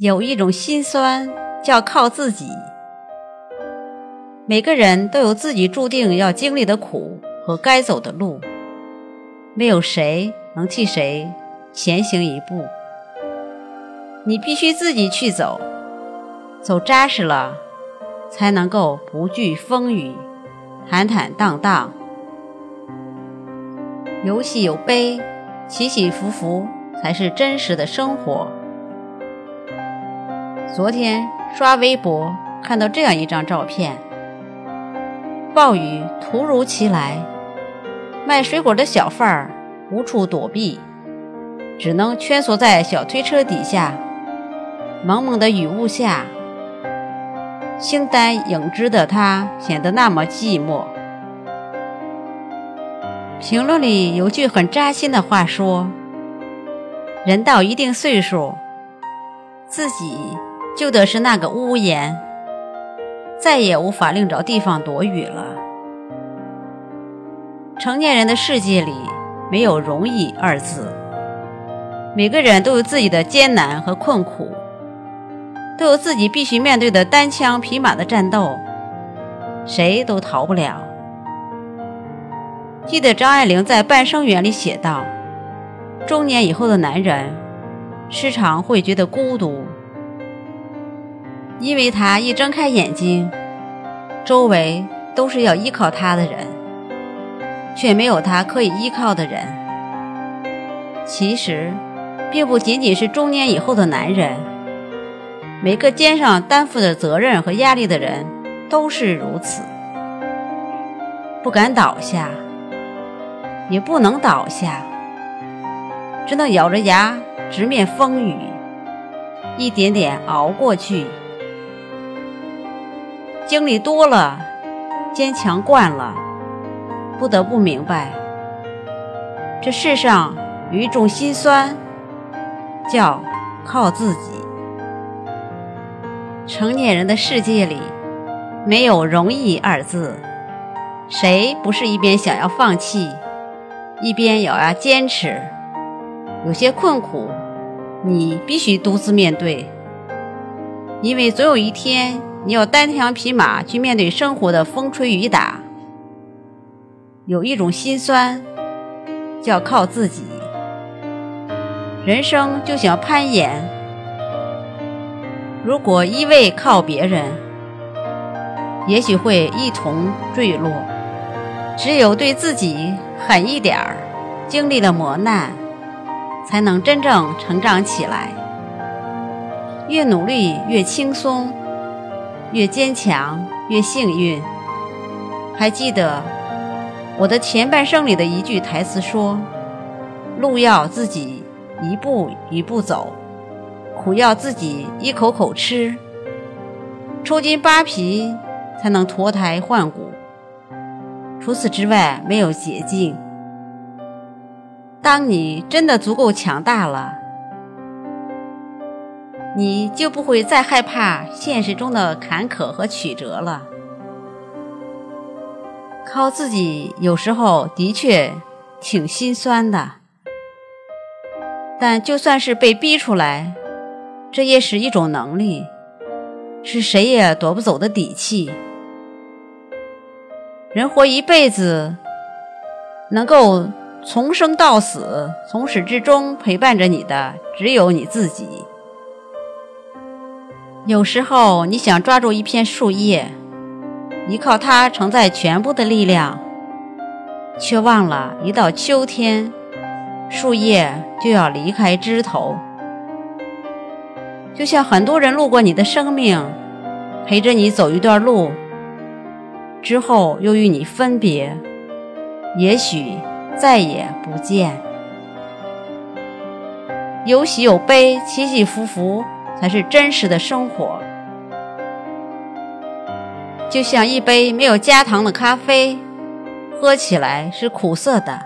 有一种心酸，叫靠自己。每个人都有自己注定要经历的苦和该走的路，没有谁能替谁前行一步。你必须自己去走，走扎实了，才能够不惧风雨，坦坦荡荡。有喜有悲，起起伏伏，才是真实的生活。昨天刷微博看到这样一张照片：暴雨突如其来，卖水果的小贩儿无处躲避，只能蜷缩在小推车底下。蒙蒙的雨雾下，形单影只的他显得那么寂寞。评论里有句很扎心的话说：“人到一定岁数，自己就得是那个屋檐，再也无法另找地方躲雨了。”成年人的世界里没有容易二字，每个人都有自己的艰难和困苦。都有自己必须面对的单枪匹马的战斗，谁都逃不了。记得张爱玲在《半生缘》里写道：“中年以后的男人，时常会觉得孤独，因为他一睁开眼睛，周围都是要依靠他的人，却没有他可以依靠的人。其实，并不仅仅是中年以后的男人。”每个肩上担负着责任和压力的人都是如此，不敢倒下，也不能倒下，只能咬着牙直面风雨，一点点熬过去。经历多了，坚强惯了，不得不明白，这世上有一种心酸，叫靠自己。成年人的世界里，没有容易二字。谁不是一边想要放弃，一边咬牙坚持？有些困苦，你必须独自面对，因为总有一天，你要单枪匹马去面对生活的风吹雨打。有一种心酸，叫靠自己。人生就像攀岩。如果一味靠别人，也许会一同坠落。只有对自己狠一点儿，经历了磨难，才能真正成长起来。越努力越轻松，越坚强越幸运。还记得我的前半生里的一句台词说：“路要自己一步一步走。”苦要自己一口口吃，抽筋扒皮才能脱胎换骨。除此之外，没有捷径。当你真的足够强大了，你就不会再害怕现实中的坎坷和曲折了。靠自己有时候的确挺心酸的，但就算是被逼出来。这也是一种能力，是谁也夺不走的底气。人活一辈子，能够从生到死，从始至终陪伴着你的，只有你自己。有时候，你想抓住一片树叶，依靠它承载全部的力量，却忘了，一到秋天，树叶就要离开枝头。就像很多人路过你的生命，陪着你走一段路，之后又与你分别，也许再也不见。有喜有悲，起起伏伏，才是真实的生活。就像一杯没有加糖的咖啡，喝起来是苦涩的，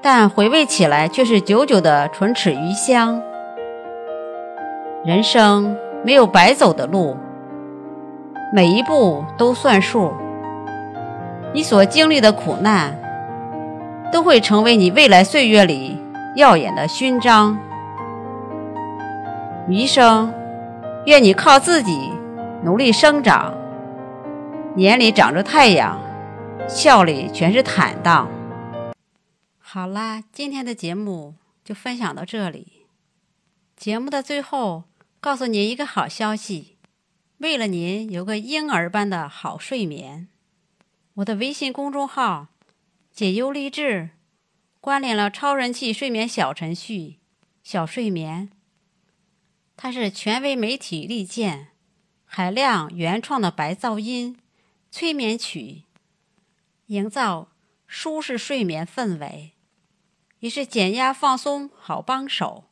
但回味起来却是久久的唇齿余香。人生没有白走的路，每一步都算数。你所经历的苦难，都会成为你未来岁月里耀眼的勋章。余生愿你靠自己努力生长，眼里长着太阳，笑里全是坦荡。好啦，今天的节目就分享到这里。节目的最后，告诉您一个好消息：为了您有个婴儿般的好睡眠，我的微信公众号“解忧励志”关联了超人气睡眠小程序“小睡眠”。它是权威媒体力荐、海量原创的白噪音催眠曲，营造舒适睡眠氛围，也是减压放松好帮手。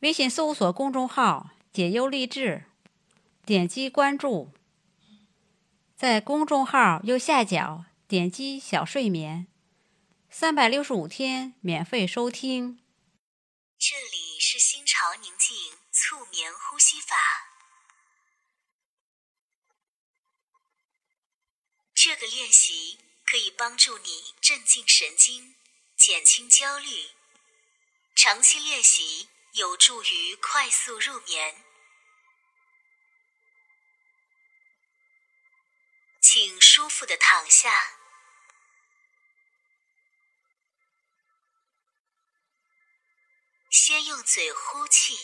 微信搜索公众号“解忧励志”，点击关注，在公众号右下角点击“小睡眠”，三百六十五天免费收听。陶宁静促眠呼吸法。这个练习可以帮助你镇静神经，减轻焦虑。长期练习有助于快速入眠。请舒服的躺下。先用嘴呼气，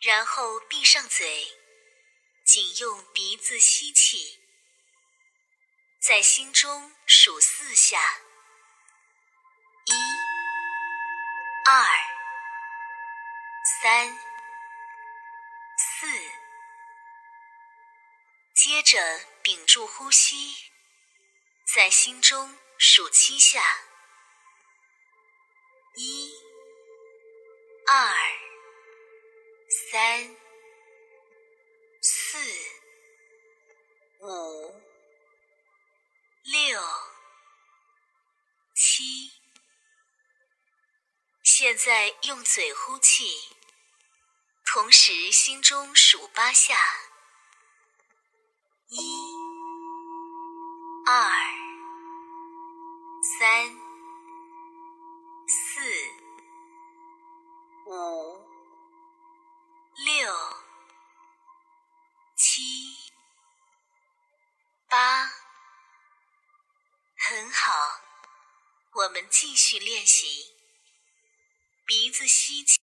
然后闭上嘴，仅用鼻子吸气，在心中数四下：一、二、三、四。接着屏住呼吸，在心中数七下。一、二、三、四、五、六、七。现在用嘴呼气，同时心中数八下：一、二、三。们继续练习，鼻子吸气。